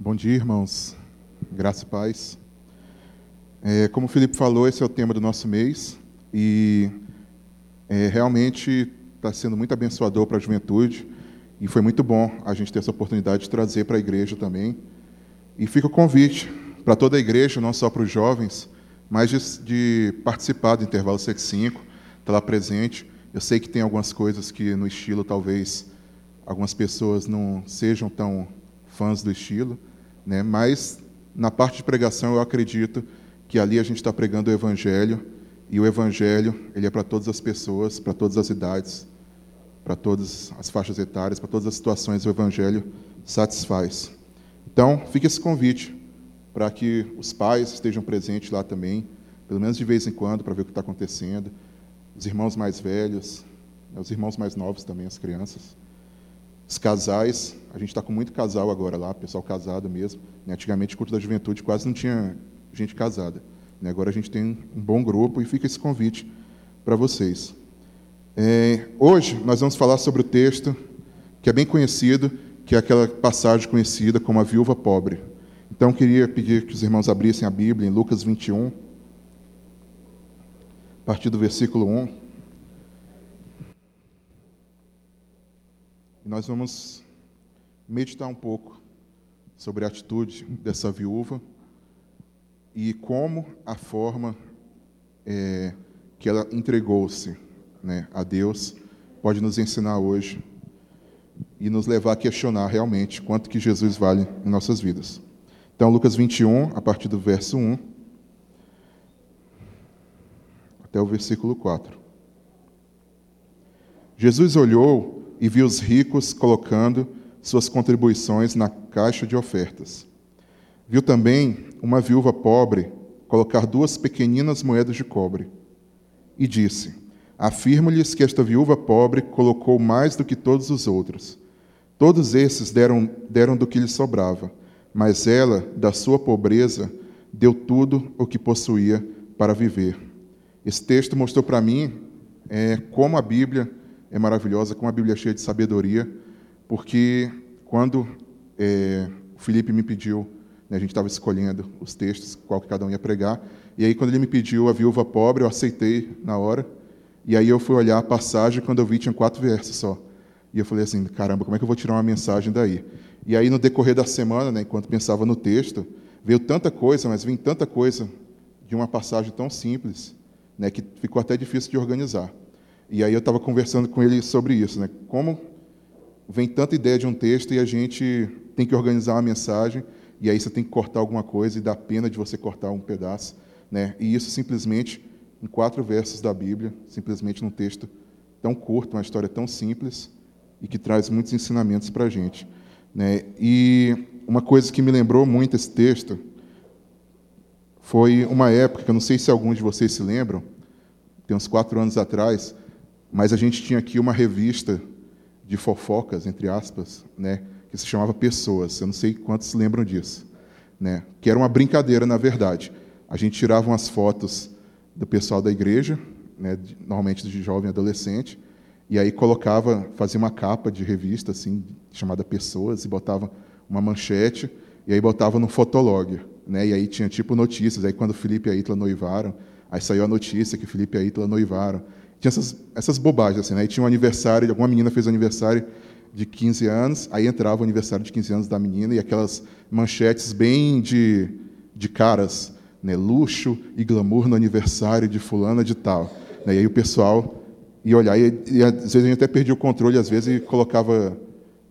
Bom dia, irmãos. Graça e paz. É, como o Felipe falou, esse é o tema do nosso mês e é, realmente está sendo muito abençoador para a juventude e foi muito bom a gente ter essa oportunidade de trazer para a igreja também. E fica o convite para toda a igreja, não só para os jovens, mas de, de participar do intervalo 5, estar lá presente. Eu sei que tem algumas coisas que no estilo talvez algumas pessoas não sejam tão fãs do estilo, né? Mas na parte de pregação eu acredito que ali a gente está pregando o evangelho e o evangelho ele é para todas as pessoas, para todas as idades, para todas as faixas etárias, para todas as situações o evangelho satisfaz. Então fica esse convite para que os pais estejam presentes lá também, pelo menos de vez em quando, para ver o que está acontecendo, os irmãos mais velhos, né, os irmãos mais novos também, as crianças. Os casais, a gente está com muito casal agora lá, pessoal casado mesmo. Né? Antigamente, culto da juventude quase não tinha gente casada. Né? Agora a gente tem um bom grupo e fica esse convite para vocês. É, hoje nós vamos falar sobre o texto que é bem conhecido, que é aquela passagem conhecida como a viúva pobre. Então, queria pedir que os irmãos abrissem a Bíblia em Lucas 21, a partir do versículo 1. Nós vamos meditar um pouco sobre a atitude dessa viúva e como a forma é, que ela entregou-se né, a Deus pode nos ensinar hoje e nos levar a questionar realmente quanto que Jesus vale em nossas vidas. Então, Lucas 21, a partir do verso 1 até o versículo 4. Jesus olhou e viu os ricos colocando suas contribuições na caixa de ofertas. Viu também uma viúva pobre colocar duas pequeninas moedas de cobre. E disse: Afirmo-lhes que esta viúva pobre colocou mais do que todos os outros. Todos esses deram, deram do que lhe sobrava, mas ela, da sua pobreza, deu tudo o que possuía para viver. Esse texto mostrou para mim é, como a Bíblia é maravilhosa, com a Bíblia cheia de sabedoria, porque quando é, o Felipe me pediu, né, a gente estava escolhendo os textos, qual que cada um ia pregar, e aí quando ele me pediu a viúva pobre, eu aceitei na hora, e aí eu fui olhar a passagem, quando eu vi tinha quatro versos só. E eu falei assim, caramba, como é que eu vou tirar uma mensagem daí? E aí no decorrer da semana, né, enquanto pensava no texto, veio tanta coisa, mas vem tanta coisa de uma passagem tão simples, né, que ficou até difícil de organizar. E aí eu estava conversando com ele sobre isso, né? Como vem tanta ideia de um texto e a gente tem que organizar uma mensagem e aí você tem que cortar alguma coisa e dá pena de você cortar um pedaço, né? E isso simplesmente em quatro versos da Bíblia, simplesmente num texto tão curto, uma história tão simples e que traz muitos ensinamentos para a gente, né? E uma coisa que me lembrou muito esse texto foi uma época que eu não sei se alguns de vocês se lembram, tem uns quatro anos atrás, mas a gente tinha aqui uma revista de fofocas, entre aspas, né, que se chamava Pessoas. Eu não sei quantos lembram disso. Né, que era uma brincadeira, na verdade. A gente tirava umas fotos do pessoal da igreja, né, normalmente de jovem adolescente, e aí colocava, fazia uma capa de revista assim, chamada Pessoas, e botava uma manchete, e aí botava no fotolog. Né, e aí tinha tipo notícias. Aí quando Felipe e a Itla noivaram, aí saiu a notícia que Felipe e a Itla noivaram. Tinha essas, essas bobagens, assim, né? Aí tinha um aniversário, alguma menina fez aniversário de 15 anos, aí entrava o aniversário de 15 anos da menina e aquelas manchetes bem de, de caras, né? Luxo e glamour no aniversário de fulana de tal. Né? E aí o pessoal ia olhar, e, e às vezes a gente até perdia o controle, às vezes, e colocava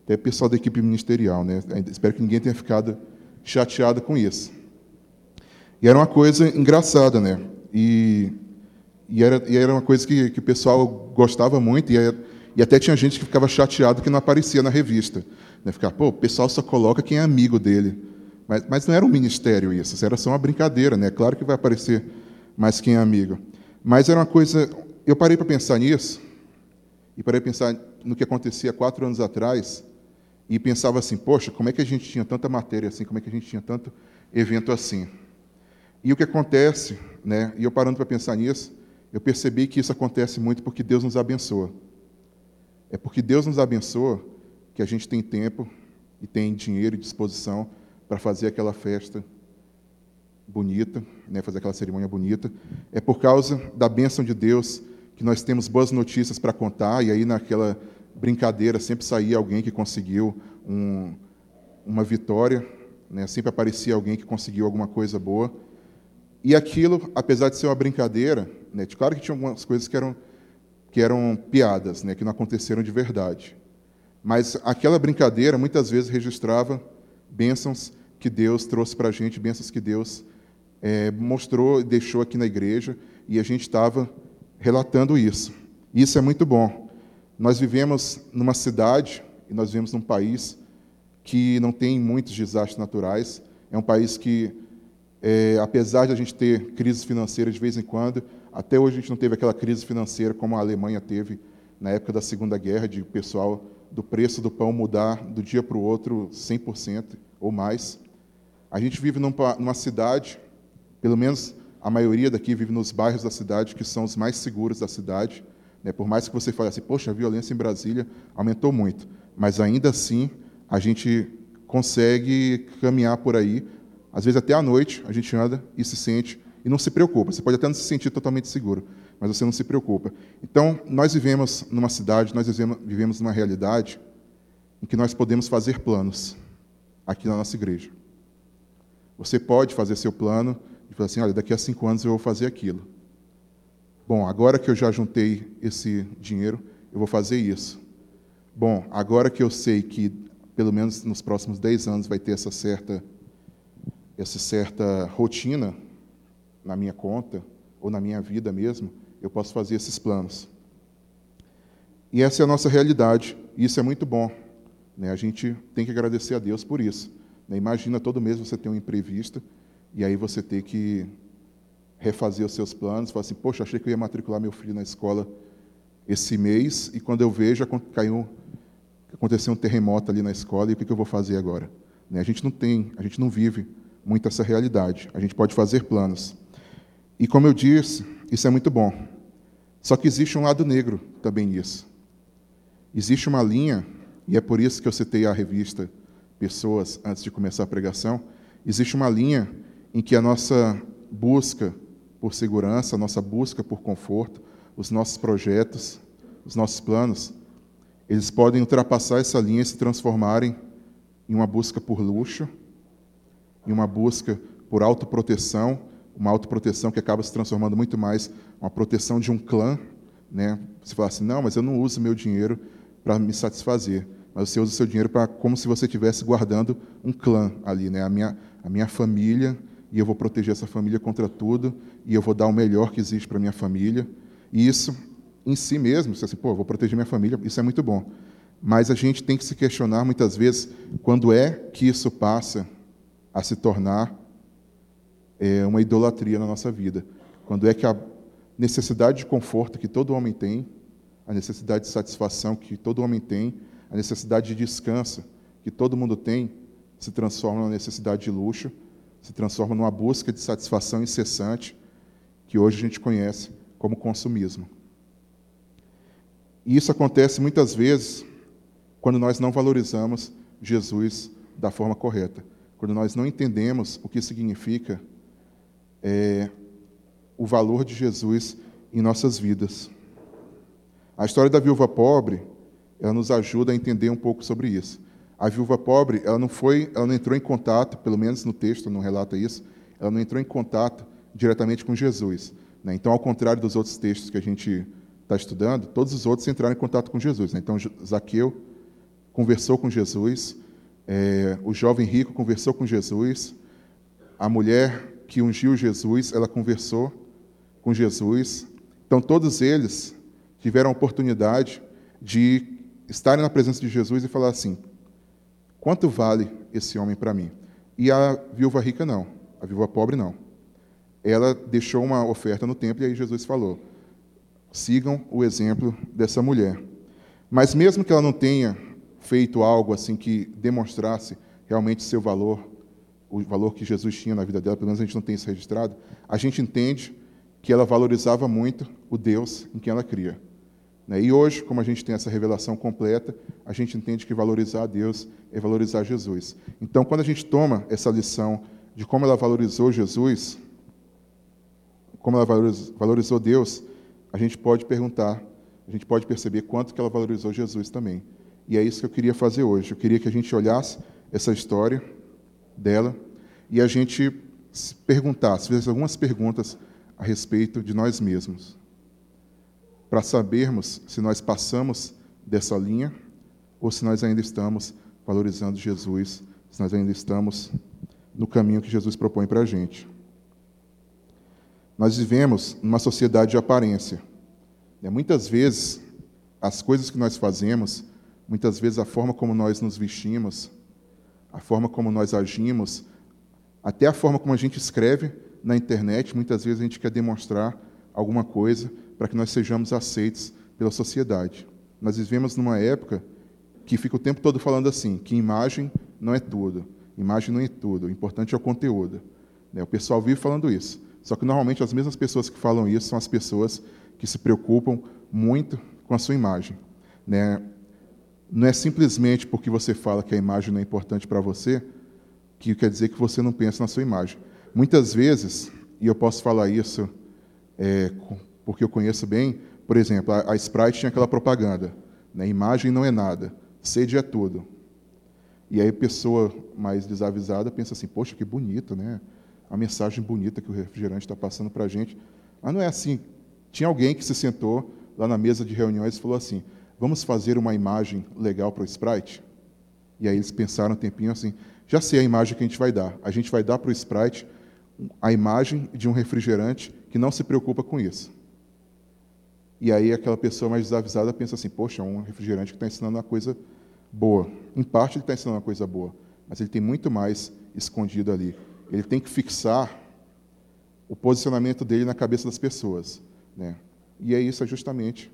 até pessoal da equipe ministerial. Né? Espero que ninguém tenha ficado chateado com isso. E era uma coisa engraçada, né? E e era, e era uma coisa que, que o pessoal gostava muito, e, e até tinha gente que ficava chateado que não aparecia na revista. Né? Ficava, pô, o pessoal só coloca quem é amigo dele. Mas, mas não era um ministério isso, era só uma brincadeira, né? Claro que vai aparecer mais quem é amigo. Mas era uma coisa. Eu parei para pensar nisso, e parei para pensar no que acontecia quatro anos atrás, e pensava assim: poxa, como é que a gente tinha tanta matéria assim, como é que a gente tinha tanto evento assim? E o que acontece, né? E eu parando para pensar nisso, eu percebi que isso acontece muito porque Deus nos abençoa. É porque Deus nos abençoa que a gente tem tempo e tem dinheiro e disposição para fazer aquela festa bonita, né, fazer aquela cerimônia bonita. É por causa da bênção de Deus que nós temos boas notícias para contar, e aí naquela brincadeira sempre saía alguém que conseguiu um, uma vitória, né, sempre aparecia alguém que conseguiu alguma coisa boa. E aquilo, apesar de ser uma brincadeira, né, claro que tinha algumas coisas que eram, que eram piadas, né, que não aconteceram de verdade. Mas aquela brincadeira muitas vezes registrava bênçãos que Deus trouxe para a gente, bênçãos que Deus é, mostrou e deixou aqui na igreja, e a gente estava relatando isso. Isso é muito bom. Nós vivemos numa cidade e nós vivemos num país que não tem muitos desastres naturais. É um país que, é, apesar de a gente ter crises financeiras de vez em quando, até hoje a gente não teve aquela crise financeira como a Alemanha teve na época da Segunda Guerra, de pessoal do preço do pão mudar do dia para o outro 100% ou mais. A gente vive numa cidade pelo menos a maioria daqui vive nos bairros da cidade que são os mais seguros da cidade. Né? Por mais que você fale assim, poxa, a violência em Brasília aumentou muito, mas ainda assim a gente consegue caminhar por aí. Às vezes até à noite a gente anda e se sente e não se preocupa. Você pode até não se sentir totalmente seguro, mas você não se preocupa. Então, nós vivemos numa cidade, nós vivemos, numa realidade em que nós podemos fazer planos aqui na nossa igreja. Você pode fazer seu plano e falar assim: olha, daqui a cinco anos eu vou fazer aquilo. Bom, agora que eu já juntei esse dinheiro, eu vou fazer isso. Bom, agora que eu sei que pelo menos nos próximos dez anos vai ter essa certa, essa certa rotina na minha conta ou na minha vida mesmo, eu posso fazer esses planos. E essa é a nossa realidade, e isso é muito bom. Né? A gente tem que agradecer a Deus por isso. Né? Imagina todo mês você ter um imprevisto e aí você ter que refazer os seus planos, falar assim, poxa, achei que eu ia matricular meu filho na escola esse mês, e quando eu vejo, caiu, aconteceu um terremoto ali na escola, e o que eu vou fazer agora? Né, a gente não tem, a gente não vive muito essa realidade. A gente pode fazer planos. E como eu disse, isso é muito bom. Só que existe um lado negro também nisso. Existe uma linha, e é por isso que eu citei a revista Pessoas antes de começar a pregação, existe uma linha em que a nossa busca por segurança, a nossa busca por conforto, os nossos projetos, os nossos planos, eles podem ultrapassar essa linha e se transformarem em uma busca por luxo, em uma busca por autoproteção, uma autoproteção que acaba se transformando muito mais uma proteção de um clã, né? Você fala assim, não, mas eu não uso meu dinheiro para me satisfazer, mas você usa o seu dinheiro para como se você estivesse guardando um clã ali, né? A minha, a minha família e eu vou proteger essa família contra tudo, e eu vou dar o melhor que existe para minha família. E isso, em si mesmo, você assim, pô, vou proteger minha família, isso é muito bom. Mas a gente tem que se questionar muitas vezes quando é que isso passa a se tornar é, uma idolatria na nossa vida. Quando é que a necessidade de conforto que todo homem tem, a necessidade de satisfação que todo homem tem, a necessidade de descanso que todo mundo tem, se transforma numa necessidade de luxo se transforma numa busca de satisfação incessante que hoje a gente conhece como consumismo. E isso acontece muitas vezes quando nós não valorizamos Jesus da forma correta, quando nós não entendemos o que significa é, o valor de Jesus em nossas vidas. A história da viúva pobre, ela nos ajuda a entender um pouco sobre isso. A viúva pobre, ela não foi, ela não entrou em contato, pelo menos no texto não relata isso, ela não entrou em contato diretamente com Jesus. Né? Então, ao contrário dos outros textos que a gente está estudando, todos os outros entraram em contato com Jesus. Né? Então, Zaqueu conversou com Jesus, é, o jovem rico conversou com Jesus, a mulher que ungiu Jesus, ela conversou com Jesus. Então, todos eles tiveram a oportunidade de estarem na presença de Jesus e falar assim: Quanto vale esse homem para mim? E a viúva rica não, a viúva pobre não. Ela deixou uma oferta no templo e aí Jesus falou: sigam o exemplo dessa mulher. Mas mesmo que ela não tenha feito algo assim que demonstrasse realmente seu valor, o valor que Jesus tinha na vida dela, pelo menos a gente não tem isso registrado, a gente entende que ela valorizava muito o Deus em quem ela cria. Né? E hoje, como a gente tem essa revelação completa, a gente entende que valorizar Deus é valorizar Jesus. Então, quando a gente toma essa lição de como ela valorizou Jesus, como ela valorizou Deus, a gente pode perguntar, a gente pode perceber quanto que ela valorizou Jesus também. E é isso que eu queria fazer hoje. Eu queria que a gente olhasse essa história dela e a gente perguntasse, fizesse algumas perguntas a respeito de nós mesmos para sabermos se nós passamos dessa linha ou se nós ainda estamos valorizando Jesus, se nós ainda estamos no caminho que Jesus propõe para a gente. Nós vivemos numa sociedade de aparência. Né? Muitas vezes, as coisas que nós fazemos, muitas vezes a forma como nós nos vestimos, a forma como nós agimos, até a forma como a gente escreve na internet, muitas vezes a gente quer demonstrar alguma coisa para que nós sejamos aceitos pela sociedade. Nós vivemos numa época que fica o tempo todo falando assim, que imagem não é tudo, imagem não é tudo, o importante é o conteúdo. Né? O pessoal vive falando isso. Só que normalmente as mesmas pessoas que falam isso são as pessoas que se preocupam muito com a sua imagem. Né? Não é simplesmente porque você fala que a imagem não é importante para você que quer dizer que você não pensa na sua imagem. Muitas vezes, e eu posso falar isso é, porque eu conheço bem, por exemplo, a, Sprite tinha aquela propaganda, né? imagem não é nada, sede é tudo. E aí a pessoa mais desavisada pensa assim, poxa, que bonito, né? A mensagem bonita que o refrigerante está passando para a gente. Mas não é assim. Tinha alguém que se sentou lá na mesa de reuniões e falou assim, vamos fazer uma imagem legal para o Sprite? E aí eles pensaram um tempinho assim, já sei a imagem que a gente vai dar. A gente vai dar para o Sprite a imagem de um refrigerante que não se preocupa com isso. E aí aquela pessoa mais desavisada pensa assim, poxa, é um refrigerante que está ensinando uma coisa boa. Em parte ele está ensinando uma coisa boa, mas ele tem muito mais escondido ali. Ele tem que fixar o posicionamento dele na cabeça das pessoas. Né? E é isso, é justamente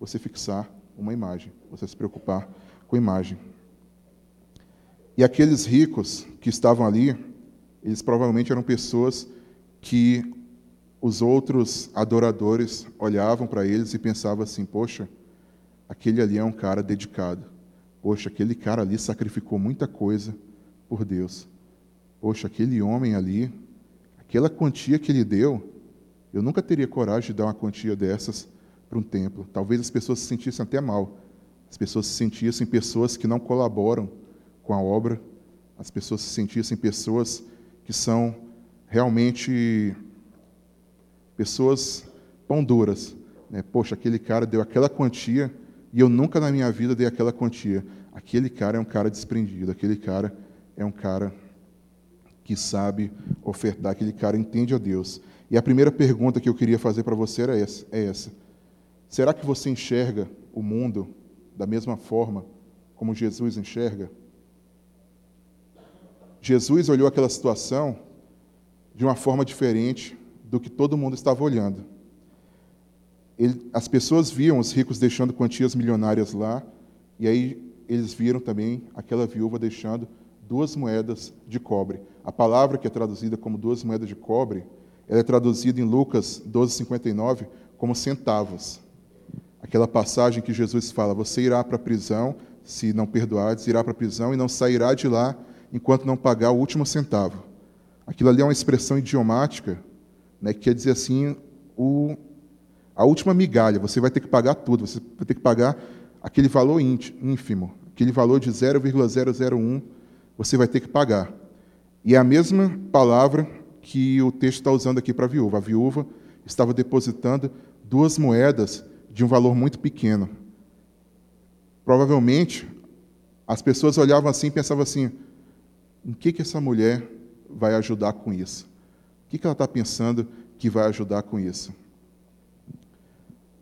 você fixar uma imagem, você se preocupar com a imagem. E aqueles ricos que estavam ali, eles provavelmente eram pessoas que os outros adoradores olhavam para eles e pensavam assim: poxa, aquele ali é um cara dedicado. Poxa, aquele cara ali sacrificou muita coisa por Deus. Poxa, aquele homem ali, aquela quantia que ele deu, eu nunca teria coragem de dar uma quantia dessas para um templo. Talvez as pessoas se sentissem até mal. As pessoas se sentissem pessoas que não colaboram com a obra. As pessoas se sentissem pessoas que são realmente Pessoas pão duras. Né? Poxa, aquele cara deu aquela quantia e eu nunca na minha vida dei aquela quantia. Aquele cara é um cara desprendido, aquele cara é um cara que sabe ofertar, aquele cara entende a Deus. E a primeira pergunta que eu queria fazer para você era essa, é essa. Será que você enxerga o mundo da mesma forma como Jesus enxerga? Jesus olhou aquela situação de uma forma diferente do que todo mundo estava olhando. Ele, as pessoas viam os ricos deixando quantias milionárias lá, e aí eles viram também aquela viúva deixando duas moedas de cobre. A palavra que é traduzida como duas moedas de cobre, ela é traduzida em Lucas 12:59 como centavos. Aquela passagem que Jesus fala: "Você irá para a prisão se não perdoares, irá para a prisão e não sairá de lá enquanto não pagar o último centavo". Aquilo ali é uma expressão idiomática né, que quer dizer assim, o, a última migalha, você vai ter que pagar tudo, você vai ter que pagar aquele valor ínfimo, aquele valor de 0,001, você vai ter que pagar. E é a mesma palavra que o texto está usando aqui para a viúva. A viúva estava depositando duas moedas de um valor muito pequeno. Provavelmente, as pessoas olhavam assim e pensavam assim: em que, que essa mulher vai ajudar com isso? O que ela está pensando que vai ajudar com isso?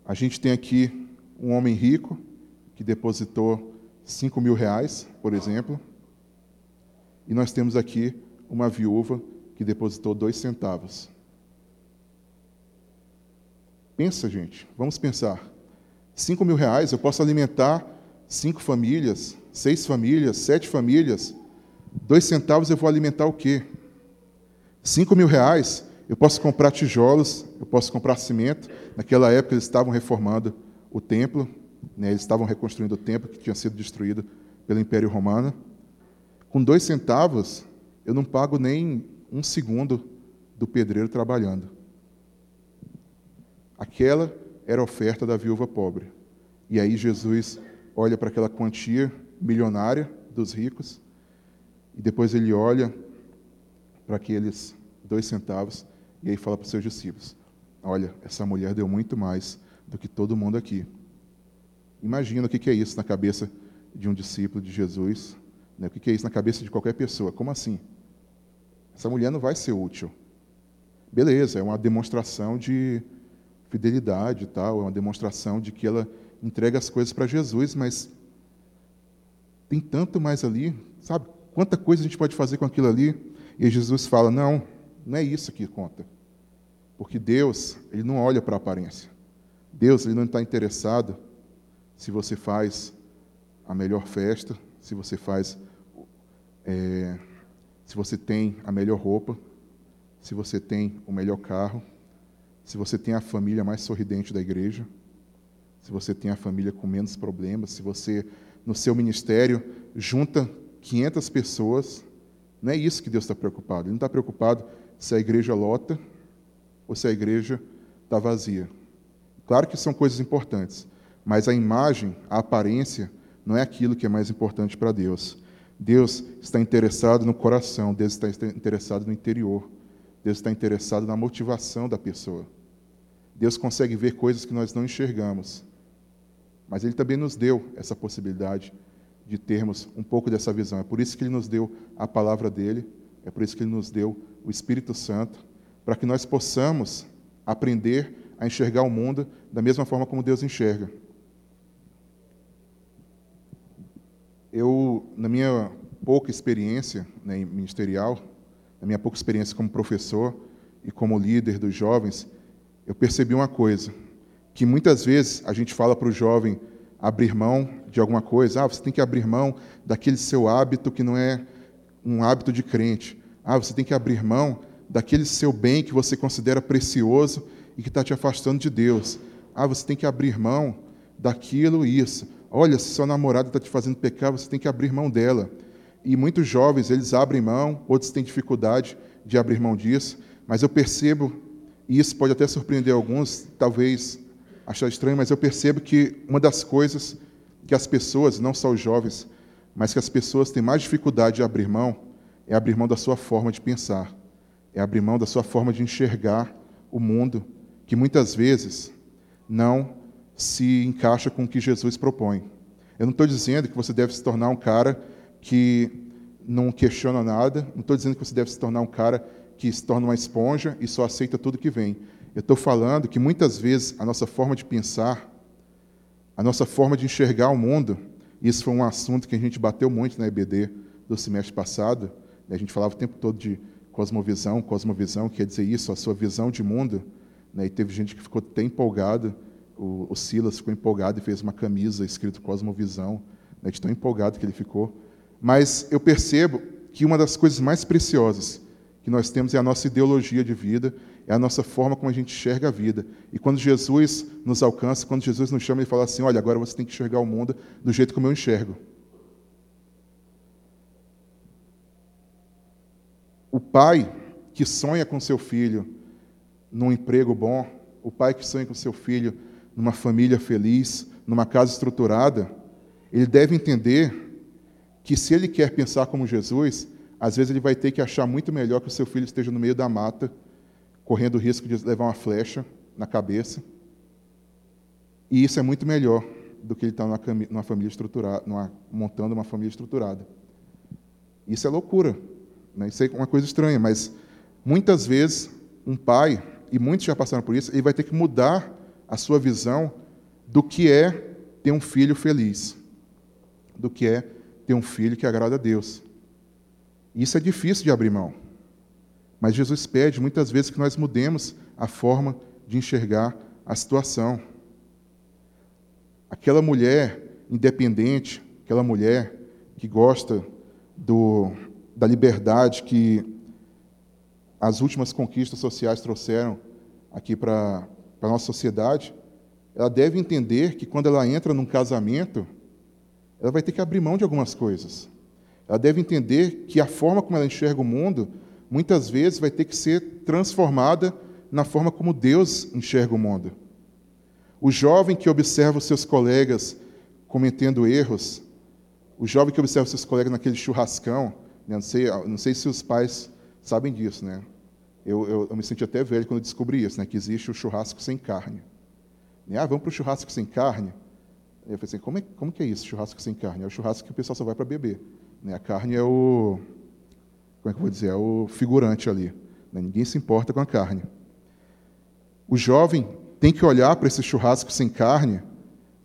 A gente tem aqui um homem rico que depositou 5 mil reais, por exemplo, e nós temos aqui uma viúva que depositou dois centavos. Pensa, gente, vamos pensar. 5 mil reais eu posso alimentar cinco famílias, seis famílias, sete famílias. Dois centavos eu vou alimentar o quê? Cinco mil reais, eu posso comprar tijolos, eu posso comprar cimento. Naquela época eles estavam reformando o templo, né, eles estavam reconstruindo o templo que tinha sido destruído pelo Império Romano. Com dois centavos, eu não pago nem um segundo do pedreiro trabalhando. Aquela era a oferta da viúva pobre. E aí Jesus olha para aquela quantia milionária dos ricos e depois ele olha para aqueles dois centavos e aí fala para os seus discípulos: Olha, essa mulher deu muito mais do que todo mundo aqui. Imagina o que é isso na cabeça de um discípulo de Jesus, né? o que é isso na cabeça de qualquer pessoa. Como assim? Essa mulher não vai ser útil. Beleza, é uma demonstração de fidelidade e tal, é uma demonstração de que ela entrega as coisas para Jesus, mas tem tanto mais ali, sabe? Quanta coisa a gente pode fazer com aquilo ali? E Jesus fala: não, não é isso que conta. Porque Deus, Ele não olha para a aparência. Deus, Ele não está interessado se você faz a melhor festa, se você faz. É, se você tem a melhor roupa, se você tem o melhor carro, se você tem a família mais sorridente da igreja, se você tem a família com menos problemas, se você, no seu ministério, junta 500 pessoas, não é isso que Deus está preocupado. Ele não está preocupado se a igreja lota ou se a igreja está vazia. Claro que são coisas importantes, mas a imagem, a aparência, não é aquilo que é mais importante para Deus. Deus está interessado no coração, Deus está interessado no interior, Deus está interessado na motivação da pessoa. Deus consegue ver coisas que nós não enxergamos, mas Ele também nos deu essa possibilidade de termos um pouco dessa visão. É por isso que Ele nos deu a palavra dele, é por isso que Ele nos deu o Espírito Santo, para que nós possamos aprender a enxergar o mundo da mesma forma como Deus enxerga. Eu, na minha pouca experiência né, ministerial, na minha pouca experiência como professor e como líder dos jovens, eu percebi uma coisa, que muitas vezes a gente fala para o jovem abrir mão de alguma coisa, ah, você tem que abrir mão daquele seu hábito que não é um hábito de crente, ah, você tem que abrir mão daquele seu bem que você considera precioso e que está te afastando de Deus. Ah, você tem que abrir mão daquilo e isso. Olha, se sua namorada está te fazendo pecar, você tem que abrir mão dela. E muitos jovens, eles abrem mão, outros têm dificuldade de abrir mão disso, mas eu percebo, e isso pode até surpreender alguns, talvez achar estranho, mas eu percebo que uma das coisas que as pessoas, não só os jovens, mas que as pessoas têm mais dificuldade de abrir mão, é abrir mão da sua forma de pensar, é abrir mão da sua forma de enxergar o mundo, que muitas vezes não se encaixa com o que Jesus propõe. Eu não estou dizendo que você deve se tornar um cara que não questiona nada, não estou dizendo que você deve se tornar um cara que se torna uma esponja e só aceita tudo que vem. Eu estou falando que muitas vezes a nossa forma de pensar, a nossa forma de enxergar o mundo, isso foi um assunto que a gente bateu muito na EBD do semestre passado, né? a gente falava o tempo todo de cosmovisão, cosmovisão, quer dizer isso, a sua visão de mundo, né? e teve gente que ficou até empolgado, o, o Silas ficou empolgado e fez uma camisa escrito cosmovisão, né? de tão empolgado que ele ficou. Mas eu percebo que uma das coisas mais preciosas que nós temos é a nossa ideologia de vida, é a nossa forma como a gente enxerga a vida. E quando Jesus nos alcança, quando Jesus nos chama, ele fala assim: olha, agora você tem que enxergar o mundo do jeito como eu enxergo. O pai que sonha com seu filho num emprego bom, o pai que sonha com seu filho numa família feliz, numa casa estruturada, ele deve entender que se ele quer pensar como Jesus, às vezes ele vai ter que achar muito melhor que o seu filho esteja no meio da mata correndo o risco de levar uma flecha na cabeça. E isso é muito melhor do que ele estar numa, família estruturada, numa, montando uma família estruturada. Isso é loucura. Né? Isso é uma coisa estranha, mas muitas vezes um pai, e muitos já passaram por isso, ele vai ter que mudar a sua visão do que é ter um filho feliz, do que é ter um filho que agrada a Deus. Isso é difícil de abrir mão. Mas Jesus pede muitas vezes que nós mudemos a forma de enxergar a situação. Aquela mulher independente, aquela mulher que gosta do, da liberdade que as últimas conquistas sociais trouxeram aqui para a nossa sociedade, ela deve entender que quando ela entra num casamento, ela vai ter que abrir mão de algumas coisas. Ela deve entender que a forma como ela enxerga o mundo, muitas vezes vai ter que ser transformada na forma como Deus enxerga o mundo. O jovem que observa os seus colegas cometendo erros, o jovem que observa os seus colegas naquele churrascão, né, não, sei, não sei se os pais sabem disso, né? Eu, eu, eu me senti até velho quando descobri isso, né? Que existe o churrasco sem carne. Né? Ah, vamos para o churrasco sem carne? Eu falei assim, como é, como que é isso, churrasco sem carne? É o churrasco que o pessoal só vai para beber. Né? A carne é o, como é que eu vou dizer, é o figurante ali. Né? Ninguém se importa com a carne. O jovem tem que olhar para esse churrasco sem carne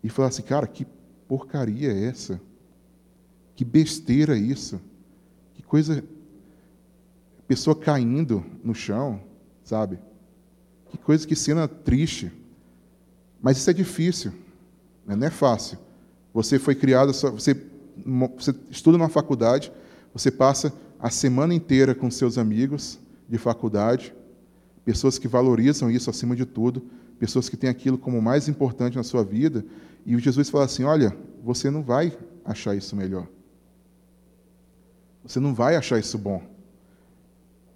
e falar assim, cara, que porcaria é essa? Que besteira é isso? Que coisa... Pessoa caindo no chão, sabe? Que coisa, que cena triste. Mas isso é difícil? Não é fácil. Você foi criado, você, você estuda numa faculdade, você passa a semana inteira com seus amigos de faculdade, pessoas que valorizam isso acima de tudo, pessoas que têm aquilo como mais importante na sua vida, e o Jesus fala assim: olha, você não vai achar isso melhor. Você não vai achar isso bom.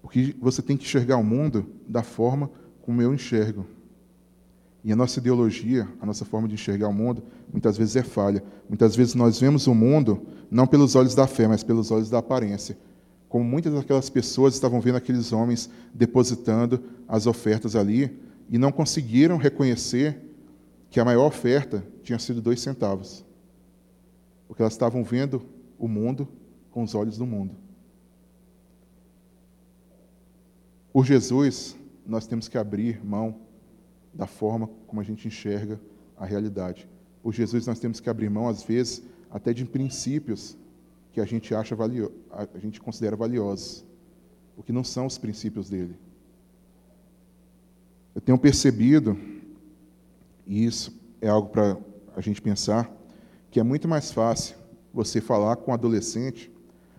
Porque você tem que enxergar o mundo da forma como eu enxergo. E a nossa ideologia, a nossa forma de enxergar o mundo, muitas vezes é falha. Muitas vezes nós vemos o mundo não pelos olhos da fé, mas pelos olhos da aparência. Como muitas daquelas pessoas estavam vendo aqueles homens depositando as ofertas ali e não conseguiram reconhecer que a maior oferta tinha sido dois centavos. Porque elas estavam vendo o mundo com os olhos do mundo. Por Jesus, nós temos que abrir mão da forma como a gente enxerga a realidade. Por Jesus, nós temos que abrir mão, às vezes, até de princípios que a gente acha valio, a gente considera valiosos, porque não são os princípios dele. Eu tenho percebido, e isso é algo para a gente pensar, que é muito mais fácil você falar com um adolescente.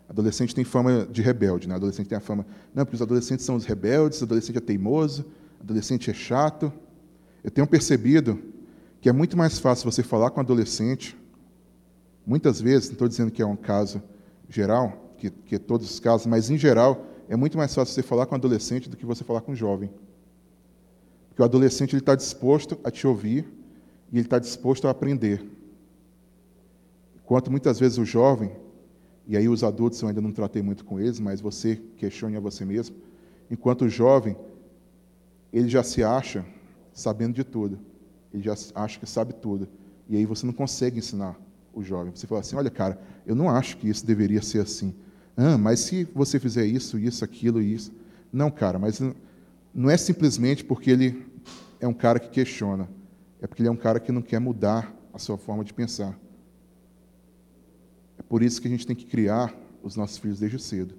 Adolescente tem fama de rebelde, né? Adolescente tem a fama, não, porque os adolescentes são os rebeldes, adolescente é teimoso, adolescente é chato. Eu tenho percebido que é muito mais fácil você falar com um adolescente, muitas vezes, não estou dizendo que é um caso geral, que, que é todos os casos, mas em geral, é muito mais fácil você falar com um adolescente do que você falar com um jovem. Porque o adolescente está disposto a te ouvir e ele está disposto a aprender. Enquanto muitas vezes o jovem, e aí os adultos eu ainda não tratei muito com eles, mas você questione a você mesmo, enquanto o jovem, ele já se acha sabendo de tudo. Ele já acha que sabe tudo. E aí você não consegue ensinar o jovem. Você fala assim: olha, cara, eu não acho que isso deveria ser assim. Ah, mas se você fizer isso, isso, aquilo e isso. Não, cara, mas não é simplesmente porque ele é um cara que questiona. É porque ele é um cara que não quer mudar a sua forma de pensar. É por isso que a gente tem que criar os nossos filhos desde cedo.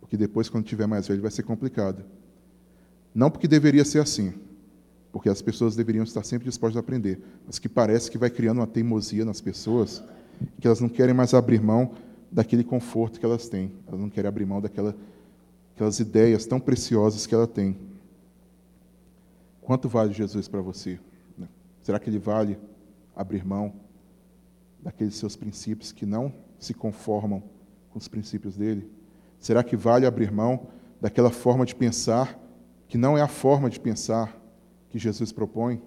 Porque depois, quando tiver mais velho, vai ser complicado. Não porque deveria ser assim, porque as pessoas deveriam estar sempre dispostas a aprender, mas que parece que vai criando uma teimosia nas pessoas, que elas não querem mais abrir mão daquele conforto que elas têm, elas não querem abrir mão daquela, daquelas ideias tão preciosas que ela tem. Quanto vale Jesus para você? Né? Será que ele vale abrir mão daqueles seus princípios que não se conformam com os princípios dele? Será que vale abrir mão daquela forma de pensar que não é a forma de pensar que Jesus propõe?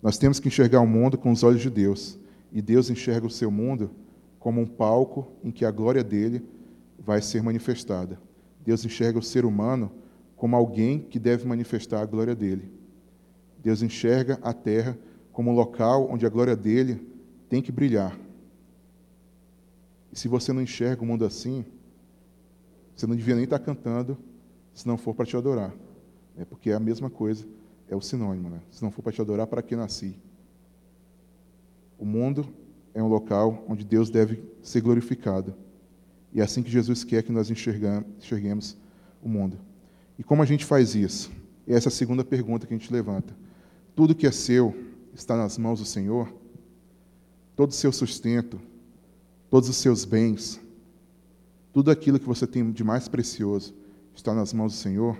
Nós temos que enxergar o mundo com os olhos de Deus, e Deus enxerga o seu mundo como um palco em que a glória dele vai ser manifestada. Deus enxerga o ser humano como alguém que deve manifestar a glória dele. Deus enxerga a terra como um local onde a glória dele tem que brilhar. E se você não enxerga o mundo assim, você não devia nem estar cantando se não for para te adorar. É porque é a mesma coisa, é o sinônimo, né? Se não for para te adorar, para que nasci? O mundo é um local onde Deus deve ser glorificado. E é assim que Jesus quer que nós enxerguemos o mundo. E como a gente faz isso? Essa é a segunda pergunta que a gente levanta. Tudo que é seu está nas mãos do Senhor? Todo o seu sustento, todos os seus bens, tudo aquilo que você tem de mais precioso está nas mãos do Senhor?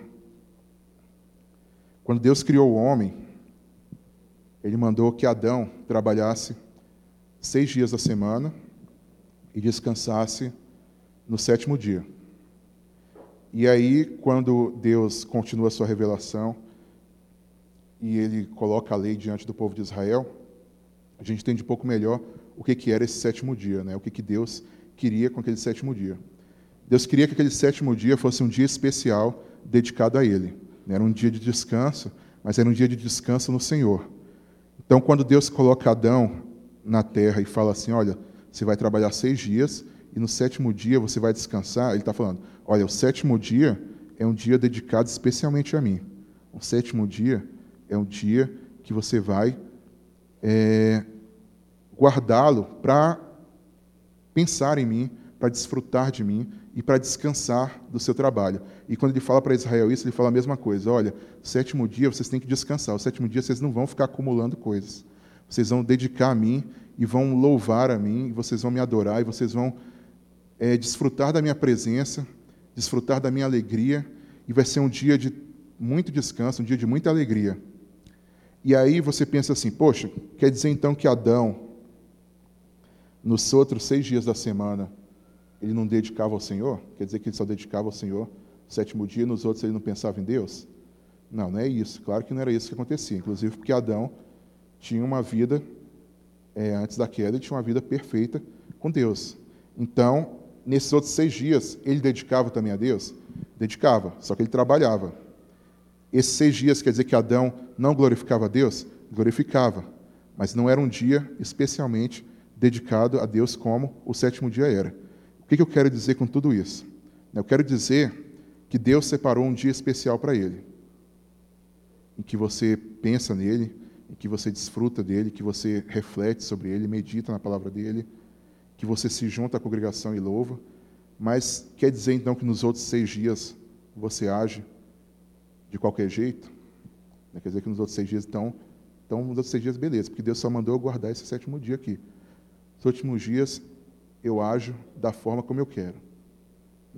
Quando Deus criou o homem, ele mandou que Adão trabalhasse seis dias da semana e descansasse no sétimo dia. E aí, quando Deus continua a sua revelação e ele coloca a lei diante do povo de Israel, a gente entende um pouco melhor o que, que era esse sétimo dia, né? o que, que Deus queria com aquele sétimo dia. Deus queria que aquele sétimo dia fosse um dia especial dedicado a Ele. Era um dia de descanso, mas era um dia de descanso no Senhor. Então, quando Deus coloca Adão na terra e fala assim: Olha, você vai trabalhar seis dias e no sétimo dia você vai descansar, ele está falando: Olha, o sétimo dia é um dia dedicado especialmente a mim. O sétimo dia é um dia que você vai é, guardá-lo para pensar em mim, para desfrutar de mim e para descansar do seu trabalho. E quando ele fala para Israel isso, ele fala a mesma coisa: olha, sétimo dia vocês têm que descansar, o sétimo dia vocês não vão ficar acumulando coisas. Vocês vão dedicar a mim e vão louvar a mim, e vocês vão me adorar, e vocês vão é, desfrutar da minha presença, desfrutar da minha alegria, e vai ser um dia de muito descanso, um dia de muita alegria. E aí você pensa assim: poxa, quer dizer então que Adão, nos outros seis dias da semana, ele não dedicava ao Senhor? Quer dizer que ele só dedicava ao Senhor no sétimo dia, nos outros ele não pensava em Deus? Não, não é isso. Claro que não era isso que acontecia. Inclusive porque Adão tinha uma vida, é, antes da queda, tinha uma vida perfeita com Deus. Então, nesses outros seis dias, ele dedicava também a Deus? Dedicava, só que ele trabalhava. Esses seis dias quer dizer que Adão não glorificava a Deus? Glorificava, mas não era um dia especialmente dedicado a Deus como o sétimo dia era. O que eu quero dizer com tudo isso? Eu quero dizer que Deus separou um dia especial para ele, em que você pensa nele, em que você desfruta dele, que você reflete sobre ele, medita na palavra dele, que você se junta à congregação e louva. Mas quer dizer então que nos outros seis dias você age de qualquer jeito? Quer dizer que nos outros seis dias, então, então nos outros seis dias, beleza, porque Deus só mandou eu guardar esse sétimo dia aqui. Nos últimos dias, eu ajo da forma como eu quero.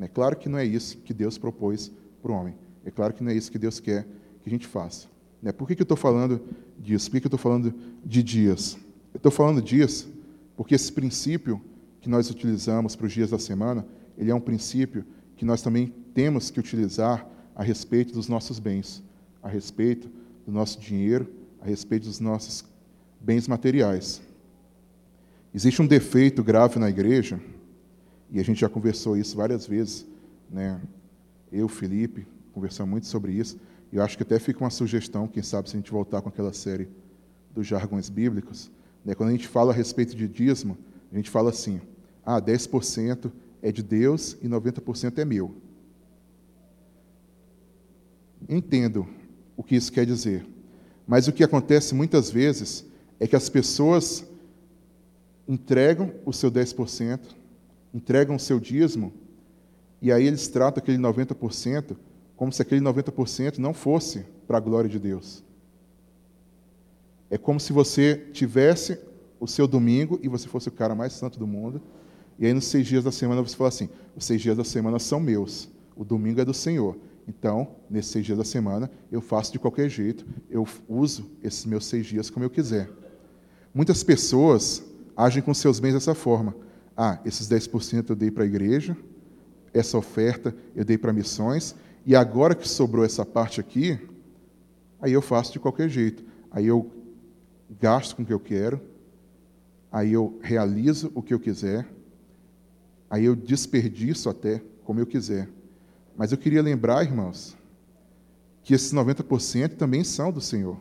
É claro que não é isso que Deus propôs para o homem. É claro que não é isso que Deus quer que a gente faça. Né? Por que, eu estou falando disso? Por que, que eu estou falando de dias? Eu estou falando dias porque esse princípio que nós utilizamos para os dias da semana, ele é um princípio que nós também temos que utilizar a respeito dos nossos bens, a respeito do nosso dinheiro, a respeito dos nossos bens materiais. Existe um defeito grave na igreja, e a gente já conversou isso várias vezes, né? Eu, Felipe, conversamos muito sobre isso, e eu acho que até fica uma sugestão, quem sabe, se a gente voltar com aquela série dos jargões bíblicos, né? quando a gente fala a respeito de dízimo, a gente fala assim, ah, 10% é de Deus e 90% é meu. Entendo o que isso quer dizer, mas o que acontece muitas vezes é que as pessoas entregam o seu 10%, entregam o seu dízimo, e aí eles tratam aquele 90% como se aquele 90% não fosse para a glória de Deus. É como se você tivesse o seu domingo e você fosse o cara mais santo do mundo, e aí nos seis dias da semana você fala assim: os seis dias da semana são meus, o domingo é do Senhor. Então, nesses seis dias da semana, eu faço de qualquer jeito, eu uso esses meus seis dias como eu quiser. Muitas pessoas agem com seus bens dessa forma. Ah, esses 10% eu dei para a igreja, essa oferta eu dei para missões, e agora que sobrou essa parte aqui, aí eu faço de qualquer jeito. Aí eu gasto com o que eu quero, aí eu realizo o que eu quiser, aí eu desperdiço até como eu quiser. Mas eu queria lembrar, irmãos, que esses 90% também são do Senhor.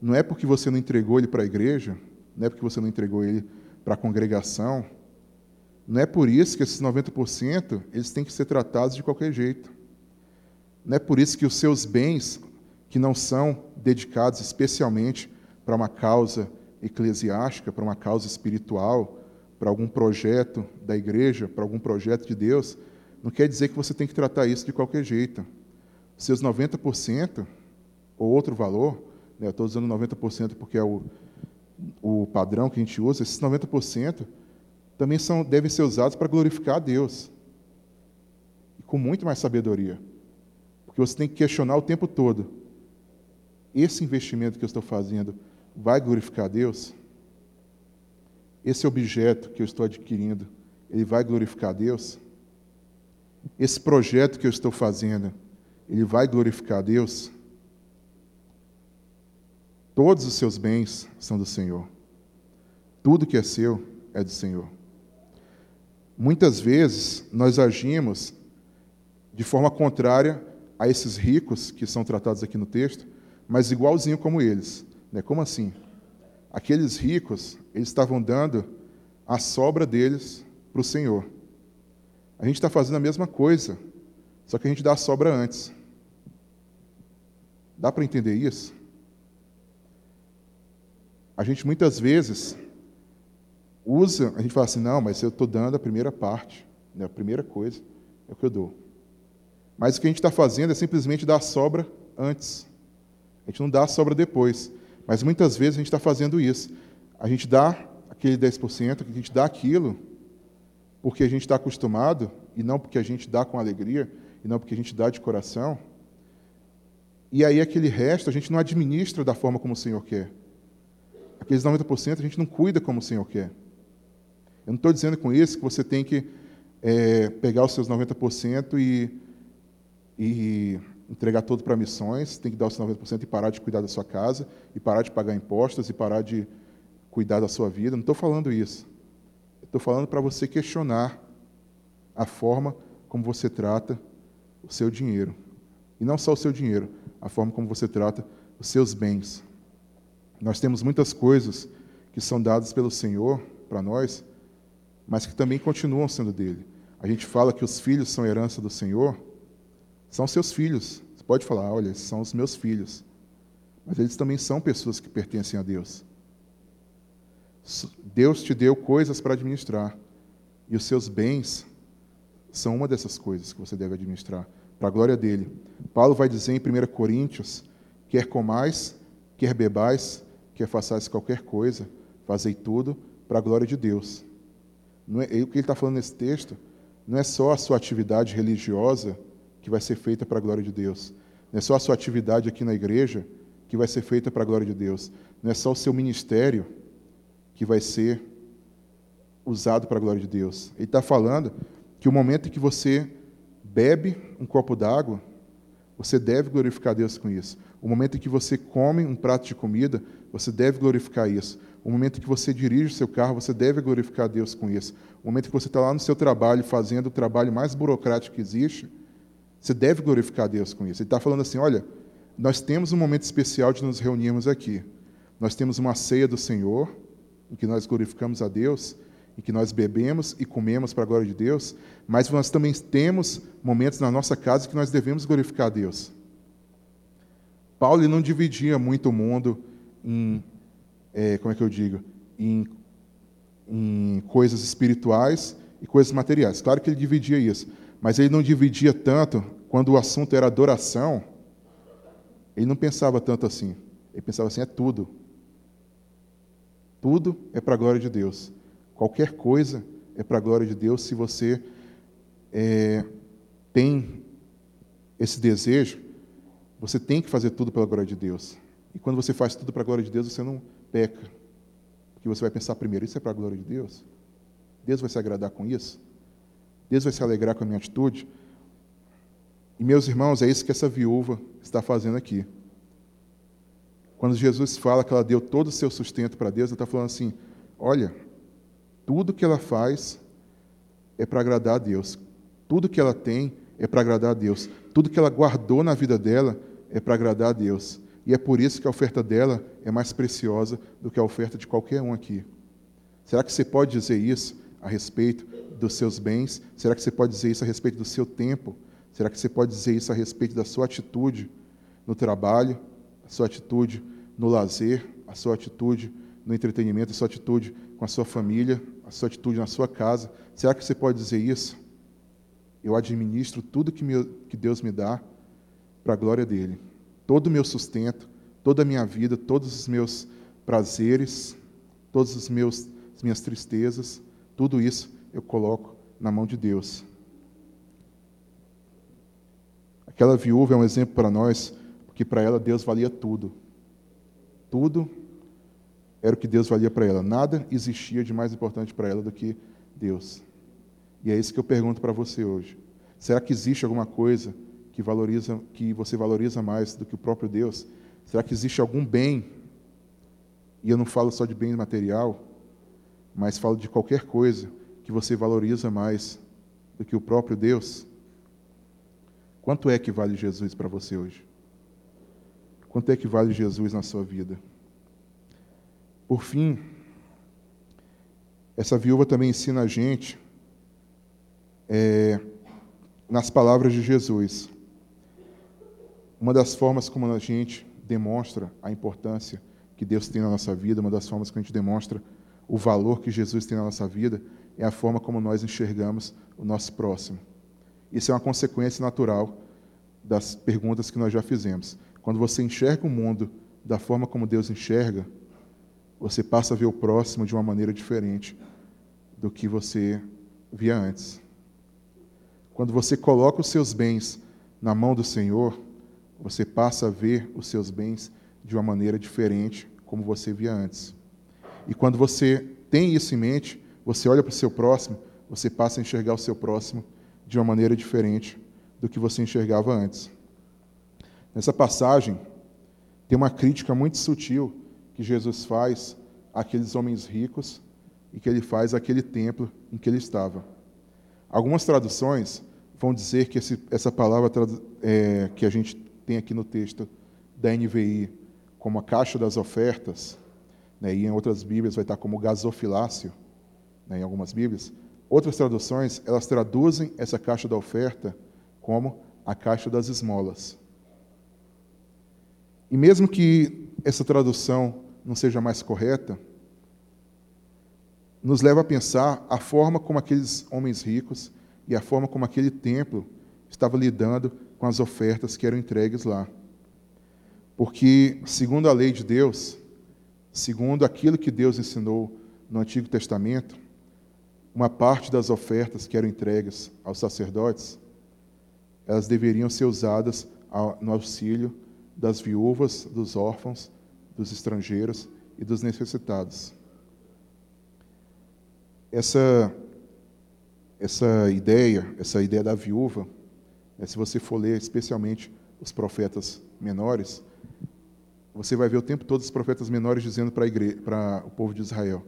Não é porque você não entregou ele para a igreja, não é porque você não entregou ele para a congregação, não é por isso que esses 90% eles têm que ser tratados de qualquer jeito. Não é por isso que os seus bens, que não são dedicados especialmente para uma causa eclesiástica, para uma causa espiritual, para algum projeto da igreja, para algum projeto de Deus, não quer dizer que você tem que tratar isso de qualquer jeito. Seus 90% ou outro valor, né, eu estou usando 90% porque é o, o padrão que a gente usa, esses 90% também são, devem ser usados para glorificar a Deus. E com muito mais sabedoria. Porque que você tem que questionar o tempo todo: esse investimento que eu estou fazendo vai glorificar a Deus? Esse objeto que eu estou adquirindo, ele vai glorificar a Deus? Esse projeto que eu estou fazendo, ele vai glorificar a Deus? Todos os seus bens são do Senhor. Tudo que é seu é do Senhor. Muitas vezes nós agimos de forma contrária a esses ricos que são tratados aqui no texto, mas igualzinho como eles. Né? Como assim? Aqueles ricos, eles estavam dando a sobra deles para o Senhor. A gente está fazendo a mesma coisa, só que a gente dá a sobra antes. Dá para entender isso? A gente muitas vezes usa, a gente fala assim, não, mas eu estou dando a primeira parte, né, a primeira coisa é o que eu dou. Mas o que a gente está fazendo é simplesmente dar a sobra antes. A gente não dá a sobra depois. Mas muitas vezes a gente está fazendo isso. A gente dá aquele 10%, a gente dá aquilo porque a gente está acostumado, e não porque a gente dá com alegria, e não porque a gente dá de coração. E aí aquele resto a gente não administra da forma como o Senhor quer. Aqueles 90% a gente não cuida como o Senhor quer. Eu não estou dizendo com isso que você tem que é, pegar os seus 90% e, e entregar tudo para missões, tem que dar os 90% e parar de cuidar da sua casa, e parar de pagar impostos, e parar de cuidar da sua vida. Não estou falando isso. Estou falando para você questionar a forma como você trata o seu dinheiro. E não só o seu dinheiro, a forma como você trata os seus bens. Nós temos muitas coisas que são dadas pelo Senhor para nós, mas que também continuam sendo dele. A gente fala que os filhos são herança do Senhor, são seus filhos. Você pode falar, olha, são os meus filhos. Mas eles também são pessoas que pertencem a Deus. Deus te deu coisas para administrar. E os seus bens são uma dessas coisas que você deve administrar, para a glória dele. Paulo vai dizer em 1 Coríntios: quer comais, quer bebais, quer façais qualquer coisa, fazei tudo para a glória de Deus. Não é, o que ele está falando nesse texto não é só a sua atividade religiosa que vai ser feita para a glória de Deus. Não é só a sua atividade aqui na igreja que vai ser feita para a glória de Deus. Não é só o seu ministério que vai ser usado para a glória de Deus. Ele está falando que o momento em que você bebe um copo d'água, você deve glorificar Deus com isso. O momento em que você come um prato de comida, você deve glorificar isso. O momento que você dirige o seu carro, você deve glorificar Deus com isso. O momento que você está lá no seu trabalho, fazendo o trabalho mais burocrático que existe, você deve glorificar Deus com isso. Ele está falando assim: olha, nós temos um momento especial de nos reunirmos aqui. Nós temos uma ceia do Senhor, em que nós glorificamos a Deus, em que nós bebemos e comemos para a glória de Deus, mas nós também temos momentos na nossa casa que nós devemos glorificar a Deus. Paulo não dividia muito o mundo em, é, como é que eu digo, em, em coisas espirituais e coisas materiais. Claro que ele dividia isso, mas ele não dividia tanto quando o assunto era adoração. Ele não pensava tanto assim. Ele pensava assim: é tudo. Tudo é para a glória de Deus. Qualquer coisa é para a glória de Deus se você é, tem esse desejo. Você tem que fazer tudo pela glória de Deus. E quando você faz tudo para a glória de Deus, você não peca. Porque você vai pensar primeiro: isso é para a glória de Deus? Deus vai se agradar com isso? Deus vai se alegrar com a minha atitude? E, meus irmãos, é isso que essa viúva está fazendo aqui. Quando Jesus fala que ela deu todo o seu sustento para Deus, ela está falando assim: olha, tudo que ela faz é para agradar a Deus. Tudo que ela tem é para agradar a Deus. Tudo que ela guardou na vida dela é para agradar a Deus. E é por isso que a oferta dela é mais preciosa do que a oferta de qualquer um aqui. Será que você pode dizer isso a respeito dos seus bens? Será que você pode dizer isso a respeito do seu tempo? Será que você pode dizer isso a respeito da sua atitude no trabalho, a sua atitude no lazer, a sua atitude no entretenimento, a sua atitude com a sua família, a sua atitude na sua casa. Será que você pode dizer isso? Eu administro tudo que, Deus me dá para a glória dele. Todo o meu sustento, toda a minha vida, todos os meus prazeres, todas os meus, as minhas tristezas, tudo isso eu coloco na mão de Deus. Aquela viúva é um exemplo para nós, porque para ela Deus valia tudo. Tudo era o que Deus valia para ela. Nada existia de mais importante para ela do que Deus. E é isso que eu pergunto para você hoje. Será que existe alguma coisa que valoriza, que você valoriza mais do que o próprio Deus? Será que existe algum bem? E eu não falo só de bem material, mas falo de qualquer coisa que você valoriza mais do que o próprio Deus? Quanto é que vale Jesus para você hoje? Quanto é que vale Jesus na sua vida? Por fim, essa viúva também ensina a gente é, nas palavras de Jesus. Uma das formas como a gente demonstra a importância que Deus tem na nossa vida, uma das formas que a gente demonstra o valor que Jesus tem na nossa vida, é a forma como nós enxergamos o nosso próximo. Isso é uma consequência natural das perguntas que nós já fizemos. Quando você enxerga o mundo da forma como Deus enxerga, você passa a ver o próximo de uma maneira diferente do que você via antes. Quando você coloca os seus bens na mão do Senhor, você passa a ver os seus bens de uma maneira diferente, como você via antes. E quando você tem isso em mente, você olha para o seu próximo, você passa a enxergar o seu próximo de uma maneira diferente do que você enxergava antes. Nessa passagem, tem uma crítica muito sutil que Jesus faz àqueles homens ricos e que ele faz àquele templo em que ele estava. Algumas traduções vão dizer que esse, essa palavra é, que a gente tem aqui no texto da NVI como a caixa das ofertas, né, e em outras Bíblias vai estar como gasofilácio, né, em algumas Bíblias. Outras traduções, elas traduzem essa caixa da oferta como a caixa das esmolas. E mesmo que essa tradução não seja mais correta, nos leva a pensar a forma como aqueles homens ricos e a forma como aquele templo estava lidando com as ofertas que eram entregues lá. Porque, segundo a lei de Deus, segundo aquilo que Deus ensinou no Antigo Testamento, uma parte das ofertas que eram entregues aos sacerdotes, elas deveriam ser usadas no auxílio das viúvas, dos órfãos, dos estrangeiros e dos necessitados essa, essa ideia, essa ideia da viúva, se você for ler especialmente os profetas menores, você vai ver o tempo todo os profetas menores dizendo para, para o povo de Israel: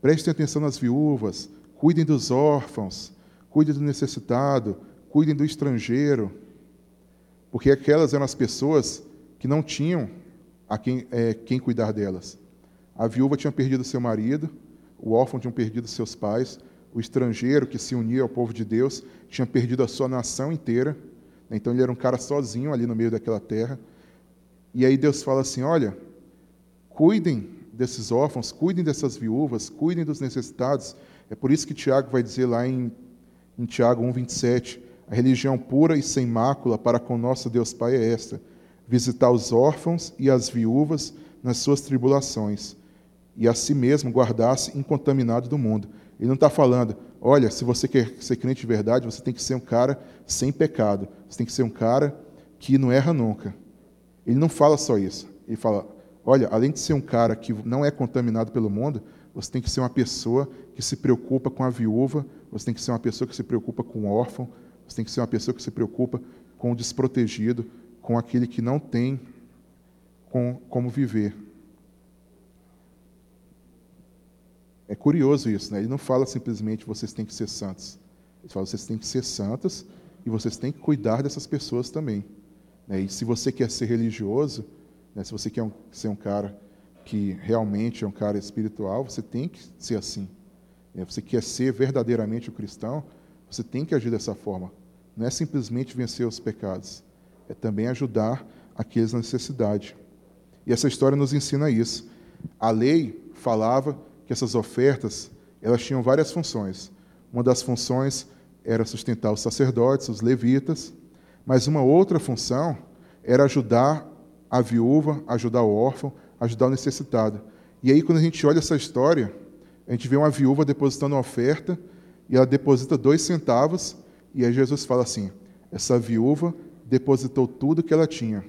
prestem atenção nas viúvas, cuidem dos órfãos, cuidem do necessitado, cuidem do estrangeiro, porque aquelas eram as pessoas que não tinham a quem, é, quem cuidar delas. A viúva tinha perdido seu marido, o órfão tinha perdido seus pais, o estrangeiro que se unia ao povo de Deus tinha perdido a sua nação inteira. Então ele era um cara sozinho ali no meio daquela terra. E aí Deus fala assim: olha, cuidem desses órfãos, cuidem dessas viúvas, cuidem dos necessitados. É por isso que Tiago vai dizer lá em, em Tiago 1,27: a religião pura e sem mácula para com nosso Deus Pai é esta: visitar os órfãos e as viúvas nas suas tribulações e a si mesmo guardasse incontaminado do mundo. Ele não está falando, olha, se você quer ser crente de verdade, você tem que ser um cara sem pecado, você tem que ser um cara que não erra nunca. Ele não fala só isso. Ele fala, olha, além de ser um cara que não é contaminado pelo mundo, você tem que ser uma pessoa que se preocupa com a viúva, você tem que ser uma pessoa que se preocupa com o órfão, você tem que ser uma pessoa que se preocupa com o desprotegido, com aquele que não tem com, como viver. É curioso isso, né? Ele não fala simplesmente vocês têm que ser santos. Ele fala vocês têm que ser santos e vocês têm que cuidar dessas pessoas também. Né? E se você quer ser religioso, né? se você quer um, ser um cara que realmente é um cara espiritual, você tem que ser assim. Né? Você quer ser verdadeiramente um cristão, você tem que agir dessa forma. Não é simplesmente vencer os pecados, é também ajudar aqueles na necessidade. E essa história nos ensina isso. A lei falava que essas ofertas elas tinham várias funções. Uma das funções era sustentar os sacerdotes, os levitas, mas uma outra função era ajudar a viúva, ajudar o órfão, ajudar o necessitado. E aí, quando a gente olha essa história, a gente vê uma viúva depositando uma oferta, e ela deposita dois centavos, e aí Jesus fala assim: essa viúva depositou tudo que ela tinha.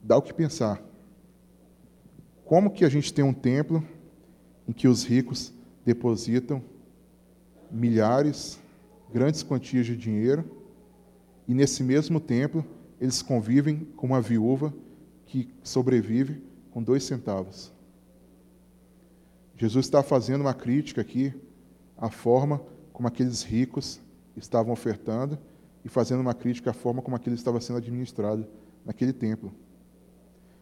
Dá o que pensar. Como que a gente tem um templo em que os ricos depositam milhares, grandes quantias de dinheiro, e nesse mesmo templo eles convivem com uma viúva que sobrevive com dois centavos. Jesus está fazendo uma crítica aqui à forma como aqueles ricos estavam ofertando e fazendo uma crítica à forma como aquilo estava sendo administrado naquele templo.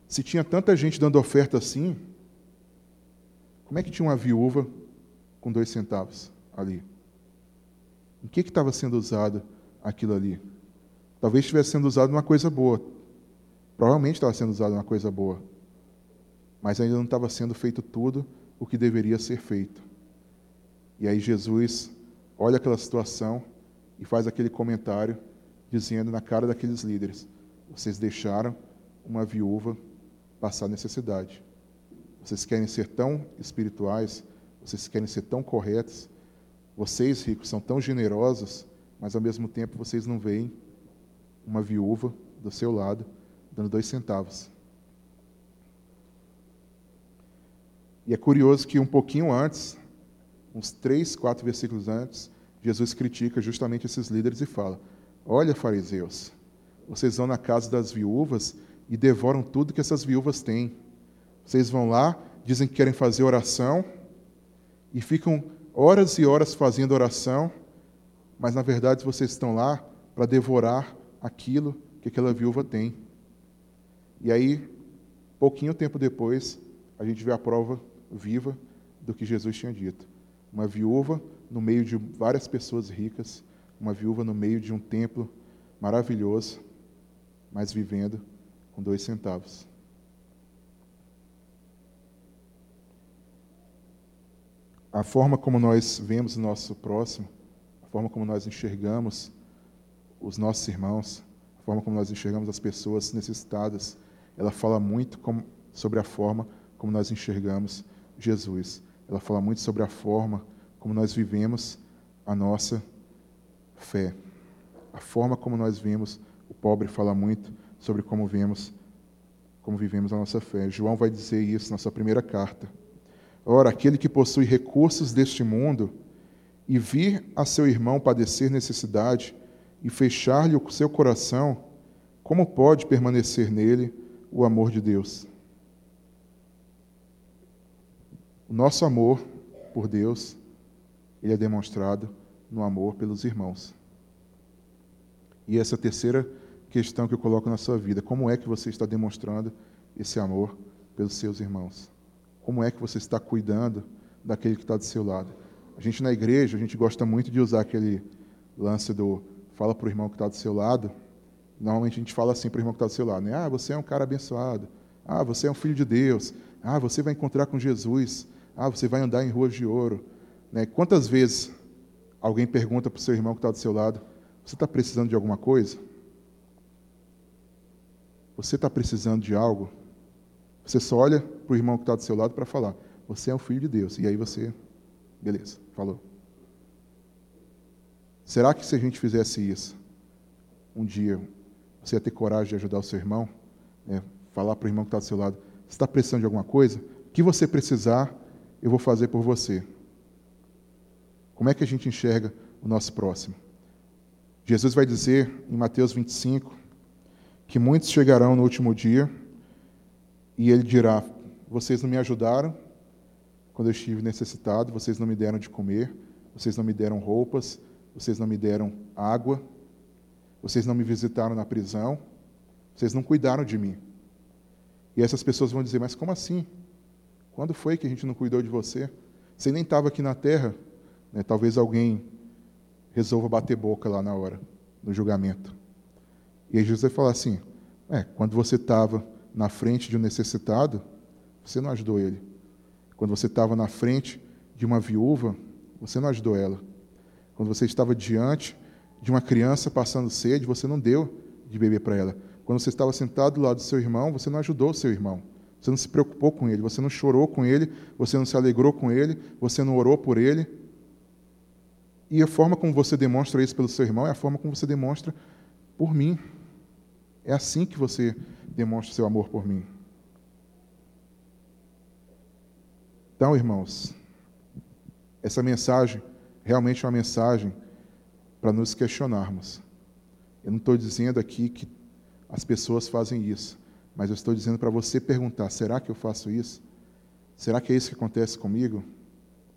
Se tinha tanta gente dando oferta assim, como é que tinha uma viúva com dois centavos ali? Em que estava sendo usado aquilo ali? Talvez estivesse sendo usado uma coisa boa. Provavelmente estava sendo usado uma coisa boa. Mas ainda não estava sendo feito tudo o que deveria ser feito. E aí Jesus olha aquela situação e faz aquele comentário dizendo na cara daqueles líderes: vocês deixaram uma viúva passar necessidade. Vocês querem ser tão espirituais, vocês querem ser tão corretos, vocês ricos são tão generosos, mas ao mesmo tempo vocês não veem uma viúva do seu lado dando dois centavos. E é curioso que um pouquinho antes, uns três, quatro versículos antes, Jesus critica justamente esses líderes e fala: Olha, fariseus, vocês vão na casa das viúvas e devoram tudo que essas viúvas têm. Vocês vão lá, dizem que querem fazer oração e ficam horas e horas fazendo oração, mas na verdade vocês estão lá para devorar aquilo que aquela viúva tem. E aí, pouquinho tempo depois, a gente vê a prova viva do que Jesus tinha dito. Uma viúva no meio de várias pessoas ricas, uma viúva no meio de um templo maravilhoso, mas vivendo com dois centavos. A forma como nós vemos o nosso próximo, a forma como nós enxergamos os nossos irmãos, a forma como nós enxergamos as pessoas necessitadas, ela fala muito com, sobre a forma como nós enxergamos Jesus. Ela fala muito sobre a forma como nós vivemos a nossa fé. A forma como nós vemos o pobre fala muito sobre como vemos como vivemos a nossa fé. João vai dizer isso na sua primeira carta. Ora, aquele que possui recursos deste mundo e vir a seu irmão padecer necessidade e fechar-lhe o seu coração, como pode permanecer nele o amor de Deus? O nosso amor por Deus, ele é demonstrado no amor pelos irmãos. E essa terceira questão que eu coloco na sua vida, como é que você está demonstrando esse amor pelos seus irmãos? Como é que você está cuidando daquele que está do seu lado? A gente na igreja, a gente gosta muito de usar aquele lance do fala para o irmão que está do seu lado. Normalmente a gente fala assim para o irmão que está do seu lado, né? Ah, você é um cara abençoado. Ah, você é um filho de Deus. Ah, você vai encontrar com Jesus. Ah, você vai andar em ruas de ouro. Né? Quantas vezes alguém pergunta para o seu irmão que está do seu lado: Você está precisando de alguma coisa? Você está precisando de algo? Você só olha para o irmão que está do seu lado para falar: Você é um filho de Deus. E aí você, beleza, falou. Será que se a gente fizesse isso, um dia você ia ter coragem de ajudar o seu irmão? Né? Falar para o irmão que está do seu lado: Você está precisando de alguma coisa? O que você precisar, eu vou fazer por você. Como é que a gente enxerga o nosso próximo? Jesus vai dizer em Mateus 25 que muitos chegarão no último dia e ele dirá: Vocês não me ajudaram quando eu estive necessitado, vocês não me deram de comer, vocês não me deram roupas, vocês não me deram água, vocês não me visitaram na prisão, vocês não cuidaram de mim. E essas pessoas vão dizer: Mas como assim? Quando foi que a gente não cuidou de você? Você nem estava aqui na terra. Né? Talvez alguém resolva bater boca lá na hora, no julgamento. E aí Jesus vai falar assim: é, quando você estava na frente de um necessitado, você não ajudou ele. Quando você estava na frente de uma viúva, você não ajudou ela. Quando você estava diante de uma criança passando sede, você não deu de beber para ela. Quando você estava sentado do lado do seu irmão, você não ajudou o seu irmão. Você não se preocupou com ele, você não chorou com ele, você não se alegrou com ele, você não orou por ele. E a forma como você demonstra isso pelo seu irmão é a forma como você demonstra por mim. É assim que você demonstra seu amor por mim. Então, irmãos, essa mensagem realmente é uma mensagem para nos questionarmos. Eu não estou dizendo aqui que as pessoas fazem isso, mas eu estou dizendo para você perguntar: será que eu faço isso? Será que é isso que acontece comigo?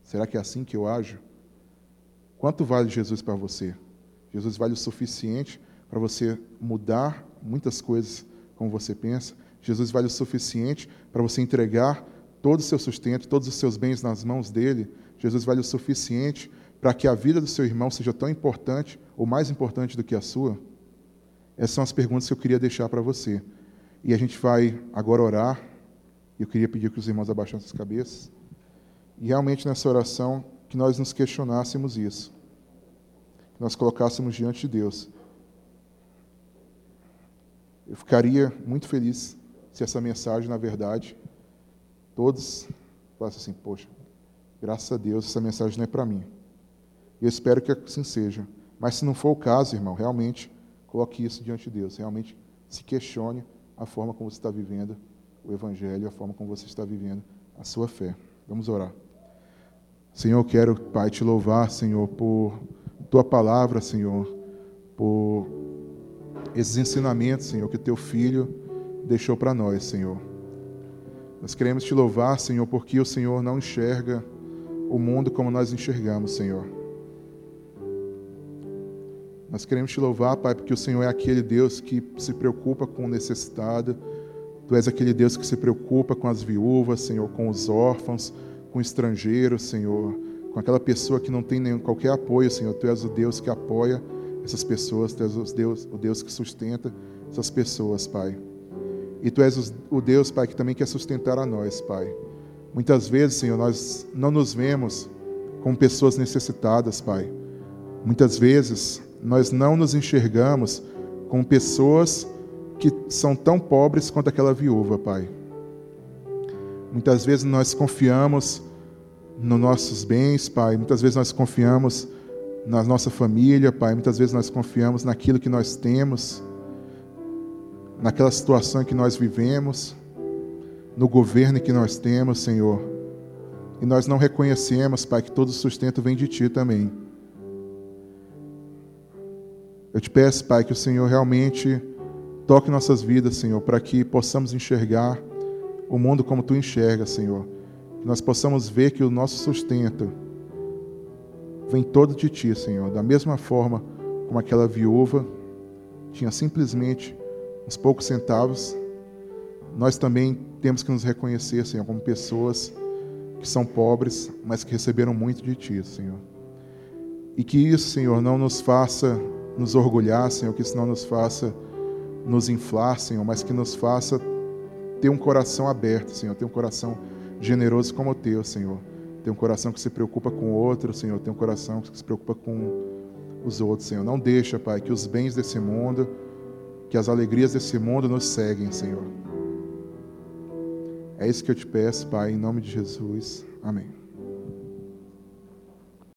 Será que é assim que eu ajo? Quanto vale Jesus para você? Jesus vale o suficiente para você mudar muitas coisas como você pensa? Jesus vale o suficiente para você entregar todo o seu sustento, todos os seus bens nas mãos dele? Jesus vale o suficiente para que a vida do seu irmão seja tão importante ou mais importante do que a sua? Essas são as perguntas que eu queria deixar para você. E a gente vai agora orar. Eu queria pedir que os irmãos abaixassem as cabeças. E realmente nessa oração, que nós nos questionássemos isso. Que nós colocássemos diante de Deus. Eu ficaria muito feliz se essa mensagem, na verdade, todos falassem assim: Poxa, graças a Deus, essa mensagem não é para mim. Eu espero que assim seja. Mas se não for o caso, irmão, realmente coloque isso diante de Deus. Realmente se questione a forma como você está vivendo o Evangelho, a forma como você está vivendo a sua fé. Vamos orar. Senhor, quero, Pai, te louvar, Senhor, por tua palavra, Senhor, por esses ensinamentos, Senhor, que teu filho deixou para nós, Senhor. Nós queremos te louvar, Senhor, porque o Senhor não enxerga o mundo como nós enxergamos, Senhor. Nós queremos te louvar, Pai, porque o Senhor é aquele Deus que se preocupa com o necessitado. Tu és aquele Deus que se preocupa com as viúvas, Senhor, com os órfãos, com estrangeiros, Senhor, com aquela pessoa que não tem nenhum, qualquer apoio, Senhor. Tu és o Deus que apoia essas pessoas, Tu és o Deus, o Deus que sustenta essas pessoas, Pai. E Tu és o Deus, Pai, que também quer sustentar a nós, Pai. Muitas vezes, Senhor, nós não nos vemos como pessoas necessitadas, Pai. Muitas vezes nós não nos enxergamos como pessoas que são tão pobres quanto aquela viúva, Pai. Muitas vezes nós confiamos nos nossos bens, Pai. Muitas vezes nós confiamos na nossa família, Pai. Muitas vezes nós confiamos naquilo que nós temos, naquela situação que nós vivemos, no governo que nós temos, Senhor. E nós não reconhecemos, Pai, que todo sustento vem de Ti também. Eu te peço, Pai, que o Senhor realmente toque nossas vidas, Senhor, para que possamos enxergar o mundo como tu enxergas, Senhor. Que nós possamos ver que o nosso sustento vem todo de ti, Senhor. Da mesma forma como aquela viúva tinha simplesmente uns poucos centavos, nós também temos que nos reconhecer, Senhor, como pessoas que são pobres, mas que receberam muito de ti, Senhor. E que isso, Senhor, não nos faça nos orgulhar, Senhor, que isso não nos faça nos inflar, Senhor, mas que nos faça ter um coração aberto, Senhor, ter um coração generoso como o teu, Senhor. Ter um coração que se preocupa com o outro, Senhor, ter um coração que se preocupa com os outros, Senhor. Não deixa, Pai, que os bens desse mundo, que as alegrias desse mundo nos seguem, Senhor. É isso que eu te peço, Pai, em nome de Jesus. Amém.